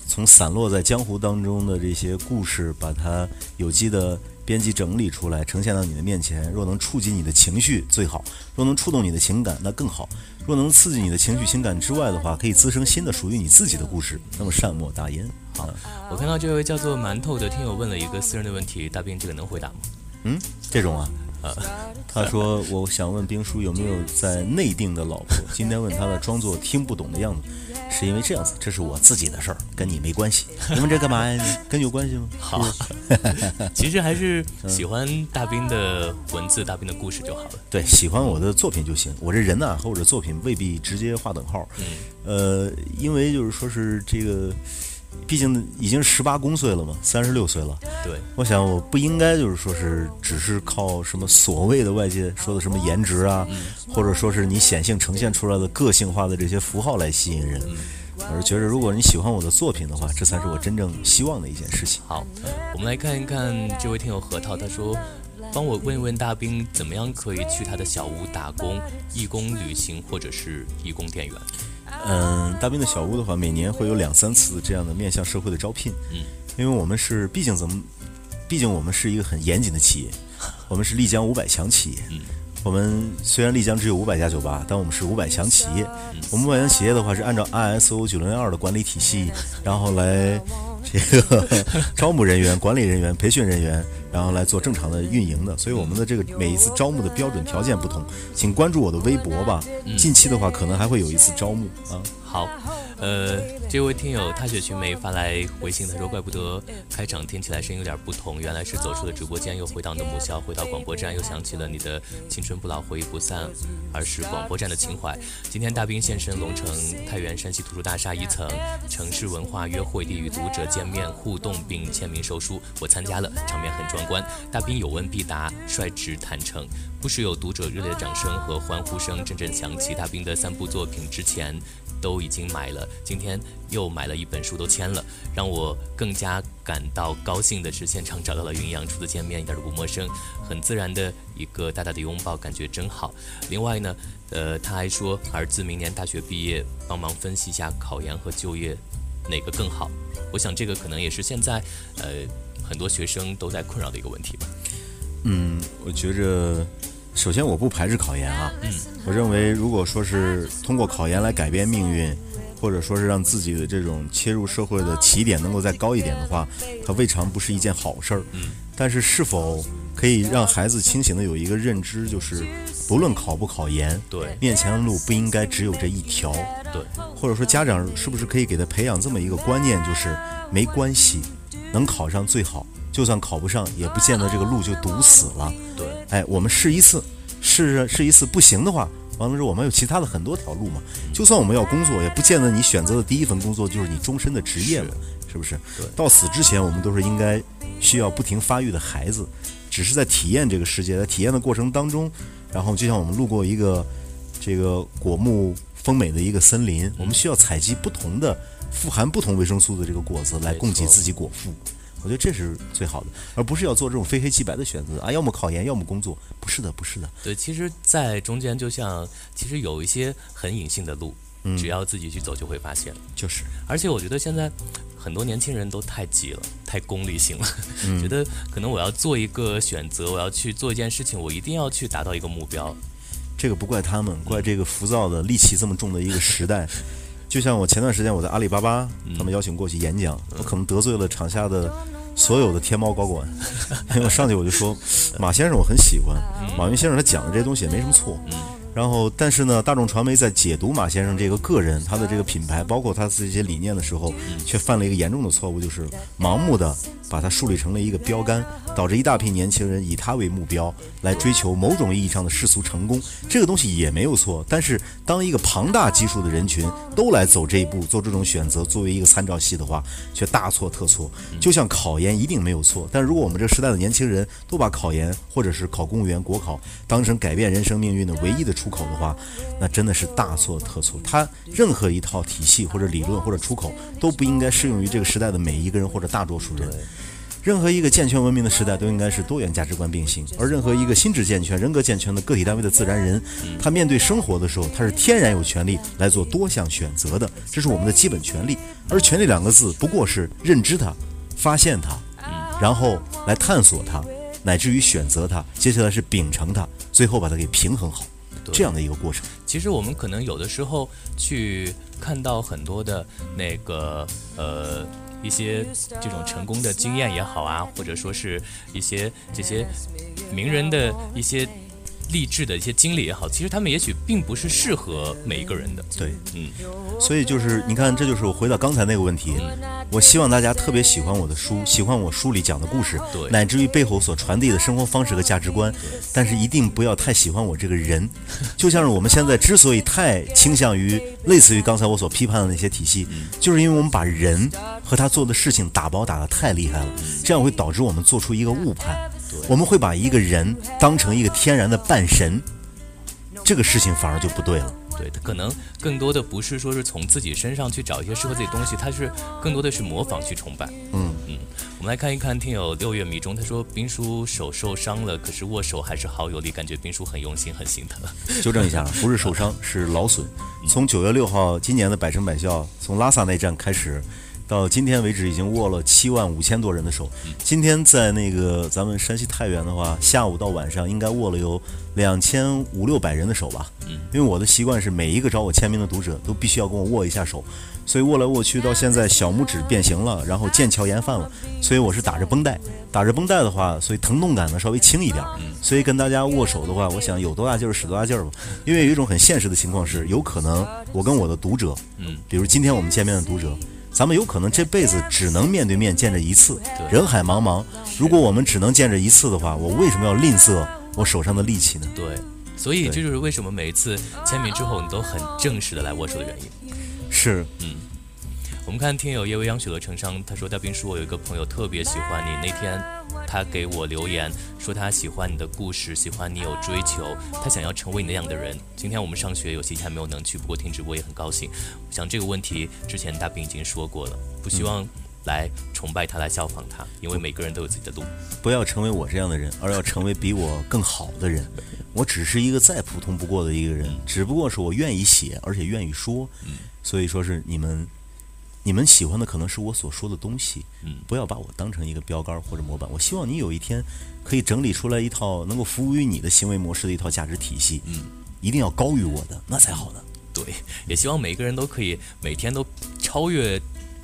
从散落在江湖当中的这些故事，把它有机的编辑整理出来，呈现到你的面前。若能触及你的情绪，最好；若能触动你的情感，那更好；若能刺激你的情绪、情感之外的话，可以滋生新的属于你自己的故事。那么善莫大焉。好，我看到这位叫做馒头的听友问了一个私人的问题，大兵这个能回答吗？嗯，这种啊。呃，他说：“我想问兵叔有没有在内定的老婆？今天问他的，装作听不懂的样子，是因为这样子，这是我自己的事儿，跟你没关系。你们这干嘛呀？跟你有关系吗？好，其实还是喜欢大兵的文字、大兵的故事就好了。对，喜欢我的作品就行。我这人呢和我的作品未必直接划等号。嗯，呃，因为就是说是这个。”毕竟已经十八公岁了嘛，三十六岁了。对，我想我不应该就是说是只是靠什么所谓的外界说的什么颜值啊，或者说是你显性呈现出来的个性化的这些符号来吸引人，我是觉得如果你喜欢我的作品的话，这才是我真正希望的一件事情。好，我们来看一看这位听友核桃，他说：“帮我问一问大兵，怎么样可以去他的小屋打工、义工旅行或者是义工店员？”嗯，大兵的小屋的话，每年会有两三次这样的面向社会的招聘。嗯，因为我们是，毕竟怎么，毕竟我们是一个很严谨的企业，我们是丽江五百强企业。嗯，我们虽然丽江只有五百家酒吧，但我们是五百强企业。我们五百强企业的话，是按照 ISO 九零二的管理体系，然后来这个 招募人员、管理人员、培训人员。然后来做正常的运营的，所以我们的这个每一次招募的标准条件不同，请关注我的微博吧。近期的话，可能还会有一次招募啊。好。呃，这位听友踏雪寻梅发来微信，他说：“怪不得开场听起来声音有点不同，原来是走出了直播间，又回到你的母校，回到广播站，又想起了你的青春不老，回忆不散，而是广播站的情怀。今天大兵现身龙城太原山西图书大厦一层，城市文化约会地，与读者见面互动并签名售书，我参加了，场面很壮观。大兵有问必答，率直坦诚，不时有读者热烈的掌声和欢呼声阵阵响起。大兵的三部作品之前。”都已经买了，今天又买了一本书，都签了。让我更加感到高兴的是，现场找到了云阳，初次见面一点都不陌生，很自然的一个大大的拥抱，感觉真好。另外呢，呃，他还说儿子明年大学毕业，帮忙分析一下考研和就业哪个更好？我想这个可能也是现在呃很多学生都在困扰的一个问题吧。嗯，我觉着，首先我不排斥考研啊。嗯，我认为如果说是通过考研来改变命运，或者说是让自己的这种切入社会的起点能够再高一点的话，它未尝不是一件好事儿。嗯，但是是否可以让孩子清醒的有一个认知，就是不论考不考研，对面前的路不应该只有这一条。对，或者说家长是不是可以给他培养这么一个观念，就是没关系，能考上最好，就算考不上，也不见得这个路就堵死了。对，哎，我们试一次，试试一次不行的话，完了之后我们有其他的很多条路嘛。就算我们要工作，也不见得你选择的第一份工作就是你终身的职业嘛，是不是？到死之前，我们都是应该需要不停发育的孩子，只是在体验这个世界，在体验的过程当中，然后就像我们路过一个这个果木丰美的一个森林，我们需要采集不同的富含不同维生素的这个果子来供给自己果腹。我觉得这是最好的，而不是要做这种非黑即白的选择啊，要么考研，要么工作。不是的，不是的。对，其实，在中间就像，其实有一些很隐性的路，嗯只要自己去走就会发现。就是，而且我觉得现在很多年轻人都太急了，太功利性了，嗯 觉得可能我要做一个选择，我要去做一件事情，我一定要去达到一个目标。这个不怪他们，怪这个浮躁的、戾气这么重的一个时代。就像我前段时间我在阿里巴巴，他们邀请过去演讲，我可能得罪了场下的所有的天猫高管，因为我上去我就说，马先生我很喜欢，马云先生他讲的这些东西也没什么错。然后，但是呢，大众传媒在解读马先生这个个人、他的这个品牌，包括他这些理念的时候，却犯了一个严重的错误，就是盲目的把它树立成了一个标杆，导致一大批年轻人以他为目标来追求某种意义上的世俗成功。这个东西也没有错，但是当一个庞大基数的人群都来走这一步，做这种选择，作为一个参照系的话，却大错特错。就像考研一定没有错，但如果我们这个时代的年轻人都把考研或者是考公务员、国考当成改变人生命运的唯一的出口的话，那真的是大错特错。它任何一套体系或者理论或者出口都不应该适用于这个时代的每一个人或者大多数人。任何一个健全文明的时代都应该是多元价值观并行，而任何一个心智健全、人格健全的个体单位的自然人，他面对生活的时候，他是天然有权利来做多项选择的，这是我们的基本权利。而“权利”两个字，不过是认知它、发现它，然后来探索它，乃至于选择它，接下来是秉承它，最后把它给平衡好，这样的一个过程。其实我们可能有的时候去看到很多的那个呃一些这种成功的经验也好啊，或者说是一些这些名人的一些励志的一些经历也好，其实他们也许并不是适合每一个人的。对，嗯，所以就是你看，这就是我回到刚才那个问题。我希望大家特别喜欢我的书，喜欢我书里讲的故事，对乃至于背后所传递的生活方式和价值观。但是一定不要太喜欢我这个人。就像是我们现在之所以太倾向于类似于刚才我所批判的那些体系，就是因为我们把人和他做的事情打包打得太厉害了，这样会导致我们做出一个误判。我们会把一个人当成一个天然的半神，这个事情反而就不对了。对，他可能更多的不是说是从自己身上去找一些适合自己东西，他是更多的是模仿去崇拜。嗯嗯，我们来看一看听友六月迷中，他说兵叔手受伤了，可是握手还是好有力，感觉兵叔很用心，很心疼。纠正一下，不是受伤，是劳损。从九月六号今年的百城百校，从拉萨那站开始，到今天为止，已经握了七万五千多人的手。今天在那个咱们山西太原的话，下午到晚上应该握了有两千五六百人的手吧。因为我的习惯是每一个找我签名的读者都必须要跟我握一下手，所以握来握去到现在小拇指变形了，然后腱鞘炎犯了，所以我是打着绷带，打着绷带的话，所以疼痛感呢稍微轻一点。所以跟大家握手的话，我想有多大劲儿使多大劲儿吧。因为有一种很现实的情况是，有可能我跟我的读者，嗯，比如今天我们见面的读者，咱们有可能这辈子只能面对面见着一次，人海茫茫，如果我们只能见着一次的话，我为什么要吝啬我手上的力气呢？对，所以这就是为什么每一次签名之后，你都很正式的来握手的原因。是，我们看听友叶未央雪乐成伤，他说大兵叔，我有一个朋友特别喜欢你，那天他给我留言说他喜欢你的故事，喜欢你有追求，他想要成为你那样的人。今天我们上学有些还没有能去，不过听直播也很高兴。我想这个问题之前大兵已经说过了，不希望来崇拜他，来效仿他，因为每个人都有自己的路。不要成为我这样的人，而要成为比我更好的人。我只是一个再普通不过的一个人，只不过是我愿意写，而且愿意说。所以说是你们，你们喜欢的可能是我所说的东西，嗯不要把我当成一个标杆或者模板。我希望你有一天可以整理出来一套能够服务于你的行为模式的一套价值体系，嗯，一定要高于我的，那才好呢。对，也希望每个人都可以每天都超越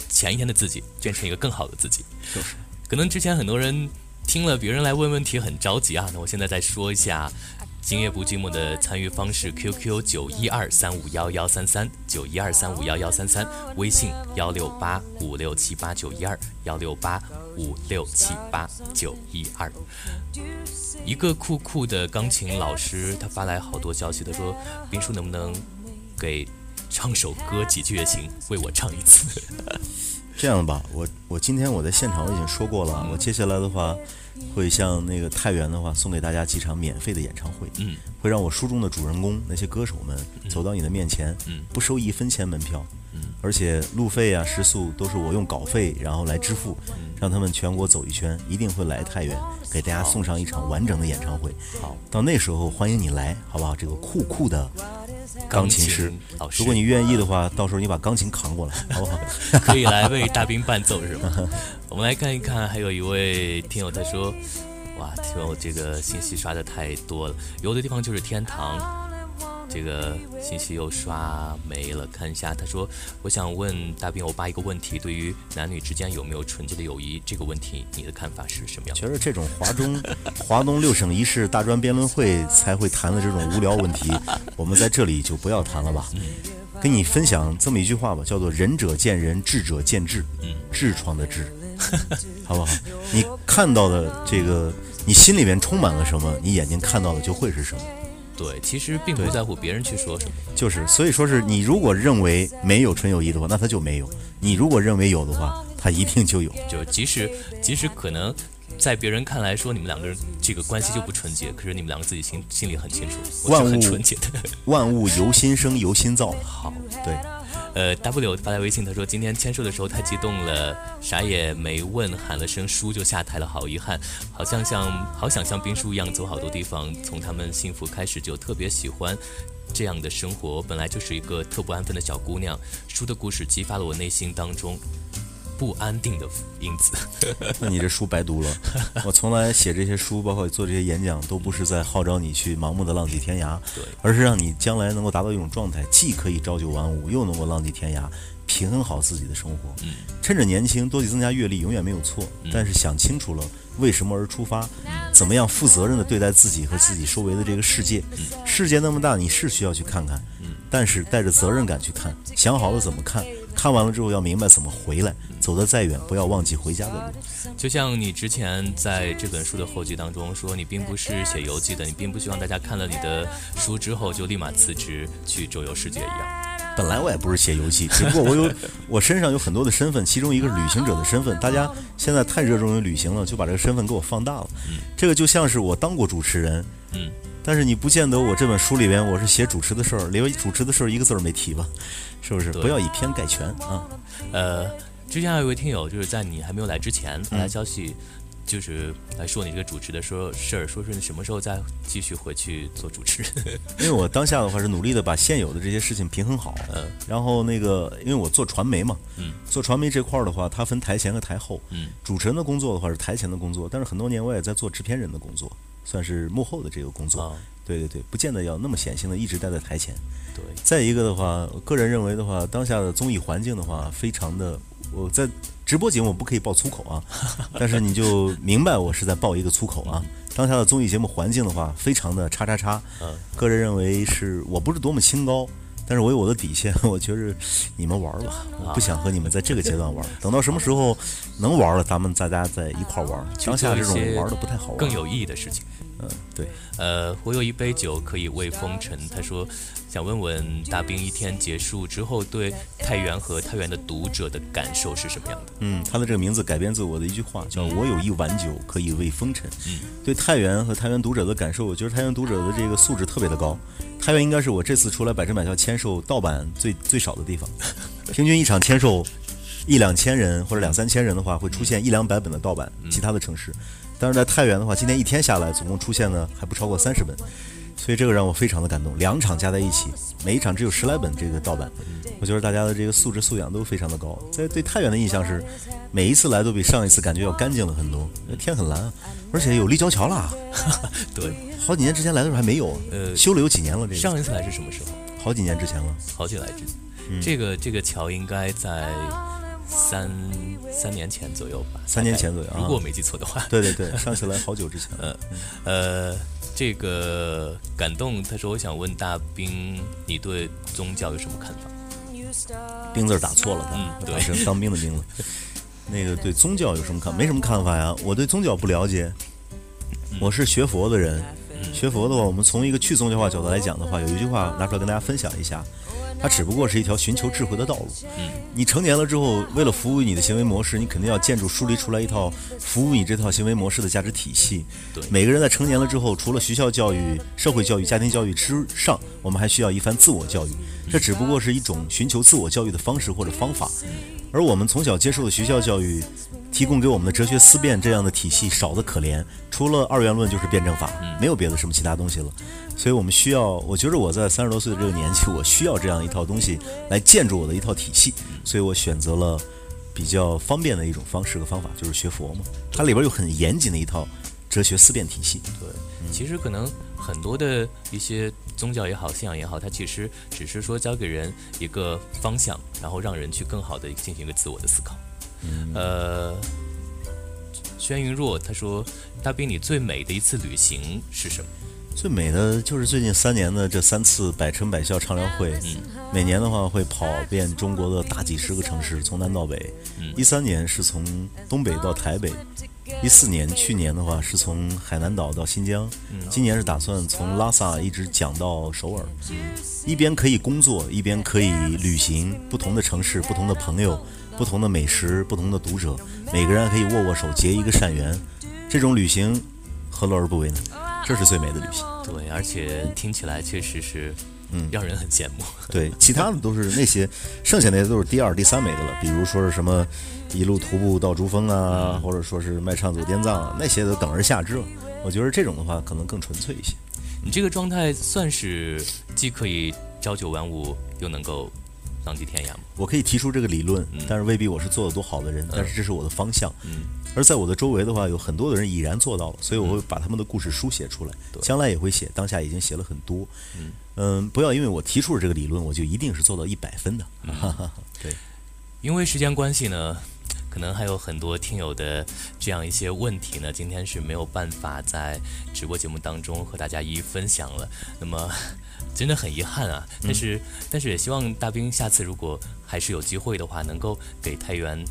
前一天的自己，变成一个更好的自己。就是，可能之前很多人听了别人来问问题很着急啊，那我现在再说一下。今夜不寂寞的参与方式：QQ 九一二三五幺幺三三九一二三五幺幺三三，微信幺六八五六七八九一二幺六八五六七八九一二。一个酷酷的钢琴老师，他发来好多消息，他说：“冰叔能不能给唱首歌几句也行，为我唱一次。这样吧，我我今天我在现场我已经说过了，我接下来的话会像那个太原的话送给大家几场免费的演唱会，嗯，会让我书中的主人公那些歌手们走到你的面前，嗯。不收一分钱门票，嗯，而且路费啊、食宿都是我用稿费然后来支付，嗯让他们全国走一圈，一定会来太原给大家送上一场完整的演唱会。好，到那时候欢迎你来，好不好？这个酷酷的钢琴师，如果你愿意的话，到时候你把钢琴扛过来，好不好？可以来为大兵伴奏是吗？我们来看一看，还有一位听友他说：“哇，听友这个信息刷的太多了，有的地方就是天堂。”这个信息又刷没了，看一下，他说：“我想问大兵欧巴一个问题，对于男女之间有没有纯洁的友谊这个问题，你的看法是什么样的？”觉得这种华中华东六省一市大专辩论会才会谈的这种无聊问题，我们在这里就不要谈了吧。跟你分享这么一句话吧，叫做“仁者见仁，智者见智”，嗯痔疮的痔，好不好？你看到的这个，你心里面充满了什么，你眼睛看到的就会是什么。对，其实并不在乎别人去说什么。就是，所以说是你如果认为没有纯友谊的话，那他就没有；你如果认为有的话，他一定就有。就即使即使可能在别人看来说你们两个人这个关系就不纯洁，可是你们两个自己心心里很清楚，万物纯洁的。万物由心生，由心造。好，对，呃，W 发来微信，他说今天签售的时候太激动了，啥也没问，喊了声叔就下台了，好遗憾，好像像好想像兵叔一样走好多地方，从他们幸福开始就特别喜欢。这样的生活本来就是一个特不安分的小姑娘，书的故事激发了我内心当中不安定的因子。那你这书白读了。我从来写这些书，包括做这些演讲，都不是在号召你去盲目的浪迹天涯，对而是让你将来能够达到一种状态，既可以朝九晚五，又能够浪迹天涯，平衡好自己的生活。嗯趁着年轻，多去增加阅历，永远没有错。但是想清楚了为什么而出发，怎么样负责任的对待自己和自己周围的这个世界。世界那么大，你是需要去看看，但是带着责任感去看，想好了怎么看，看完了之后要明白怎么回来，走得再远，不要忘记回家的路。就像你之前在这本书的后记当中说，你并不是写游记的，你并不希望大家看了你的书之后就立马辞职去周游世界一样。本来我也不是写游记，只不过我有 我身上有很多的身份，其中一个是旅行者的身份。大家现在太热衷于旅行了，就把这个身份给我放大了。这个就像是我当过主持人，嗯，但是你不见得我这本书里边我是写主持的事儿，连主持的事儿一个字儿没提吧？是不是？不要以偏概全啊！呃，之前还有一位听友，就是在你还没有来之前发嗯来消息，就是来说你这个主持的说事儿，说是你什么时候再继续回去做主持人。因为我当下的话是努力的把现有的这些事情平衡好，嗯然后那个因为我做传媒嘛，嗯，做传媒这块儿的话，它分台前和台后，嗯，主持人的工作的话是台前的工作，但是很多年我也在做制片人的工作，算是幕后的这个工作。啊，对对对，不见得要那么显性的一直待在台前。对，再一个的话，我个人认为的话，当下的综艺环境的话，非常的，我在直播节目不可以爆粗口啊，但是你就明白我是在爆一个粗口啊。当下的综艺节目环境的话，非常的叉叉叉。嗯，个人认为是我不是多么清高，但是我有我的底线。我觉着你们玩吧，我不想和你们在这个阶段玩。等到什么时候能玩了，咱们大家在一块玩当下这种玩的不太好玩。更有意义的事情。嗯，对。呃，我有一杯酒可以慰风尘。他说，想问问大兵一天结束之后，对太原和太原的读者的感受是什么样的？嗯，他的这个名字改编自我的一句话，叫“我有一碗酒可以慰风尘”。嗯，对太原和太原读者的感受，我觉得太原读者的这个素质特别的高。太原应该是我这次出来百城百校签售盗版最最少的地方，平均一场签售一两千人或者两三千人的话，会出现一两百本的盗版。其他的城市，但是在太原的话，今天一天下来，总共出现呢还不超过三十本。所以这个让我非常的感动。两场加在一起，每一场只有十来本这个盗版，我觉得大家的这个素质素养都非常的高。在对太原的印象是，每一次来都比上一次感觉要干净了很多，天很蓝啊，而且有立交桥了。对，好几年之前来的时候还没有，呃修了有几年了，这个上一次来是什么时候？好几年之前了。好几来之，这个这个桥应该在三三年前左右吧？三年前左右如果我没记错的话。对对对，上次来好久之前了。呃，这个感动，他说我想问大兵，你对宗教有什么看法？兵字打错了，嗯对打成当兵的兵了。那个对宗教有什么看？没什么看法呀。我对宗教不了解，我是学佛的人。学佛的话，我们从一个去宗教化角度来讲的话，有一句话拿出来跟大家分享一下，它只不过是一条寻求智慧的道路。嗯，你成年了之后，为了服务于你的行为模式，你肯定要建筑梳理出来一套服务你这套行为模式的价值体系。对每个人在成年了之后，除了学校教育、社会教育、家庭教育之上，我们还需要一番自我教育。这只不过是一种寻求自我教育的方式或者方法。而我们从小接受的学校教育，提供给我们的哲学思辨这样的体系少得可怜，除了二元论就是辩证法，没有别的什么其他东西了。所以我们需要，我觉得我在三十多岁的这个年纪，我需要这样一套东西来建筑我的一套体系，所以我选择了比较方便的一种方式和方法，就是学佛嘛。它里边有很严谨的一套哲学思辨体系。对，其实可能很多的一些宗教也好，信仰也好，它其实只是说教给人一个方向，然后让人去更好的进行一个自我的思考。呃，轩云若他说：“大兵，你最美的一次旅行是什么？最美的就是最近三年的这三次百城百校畅聊会，每年的话会跑遍中国的大几十个城市，从南到北。一三年是从东北到台北，一四年去年的话是从海南岛到新疆，今年是打算从拉萨一直讲到首尔，一边可以工作，一边可以旅行，不同的城市，不同的朋友，不同的美食，不同的读者，每个人可以握握手，结一个善缘。这种旅行何乐而不为呢？这是最美的旅行。对，而且听起来确实是，嗯，让人很羡慕。对，其他的都是那些，剩下那些都是第二、第三美的了。比如说是什么一路徒步到珠峰啊，或者说是卖唱走滇藏啊，那些都等而下之了。我觉得这种的话可能更纯粹一些。你这个状态算是既可以朝九晚五，又能够浪迹天涯吗？我可以提出这个理论，但是未必我是做的多好的人，但是这是我的方向。嗯，而在我的周围的话，有很多的人已然做到了，所以我会把他们的故事书写出来，将来也会写，当下已经写了很多。嗯不要因为我提出了这个理论，我就一定是做到一百分的。哈哈，对。因为时间关系呢，可能还有很多听友的这样一些问题呢，今天是没有办法在直播节目当中和大家一一分享了。那么 真的很遗憾啊，但是、但是也希望大兵下次如果还是有机会的话，能够给太原。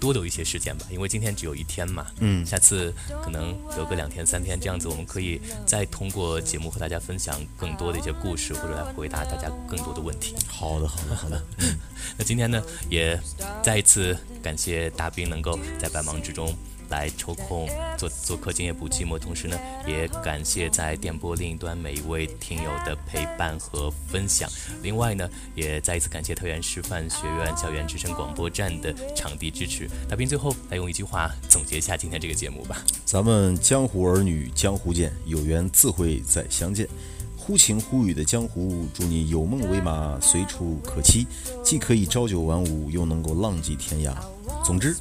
多留一些时间吧，因为今天只有一天嘛。嗯下次可能留个两天三天，这样子我们可以再通过节目和大家分享更多的一些故事，或者来回答大家更多的问题。好的，好的，好的。那今天呢，也再一次感谢大兵能够在百忙之中来抽空做做客《今夜不寂寞》，同时呢，也感谢在电波另一端每一位听友的陪伴和分享。另外呢，也再一次感谢特园师范学院校园之声广播站的场地支持。大兵最后来用一句话总结一下今天这个节目吧。咱们江湖儿女江湖见，有缘自会再相见。忽晴忽雨的江湖，祝你有梦为马，随处可栖，既可以朝九晚五，又能够浪迹天涯。总之，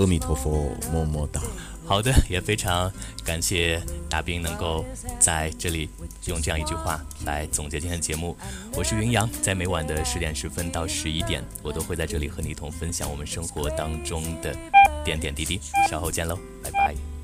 阿弥陀佛，么么哒。好的，也非常感谢大兵能够在这里用这样一句话来总结今天的节目。我是云阳，在每晚的十点十分到十一点，我都会在这里和你一同分享我们生活当中的点点滴滴。稍后见喽，拜拜。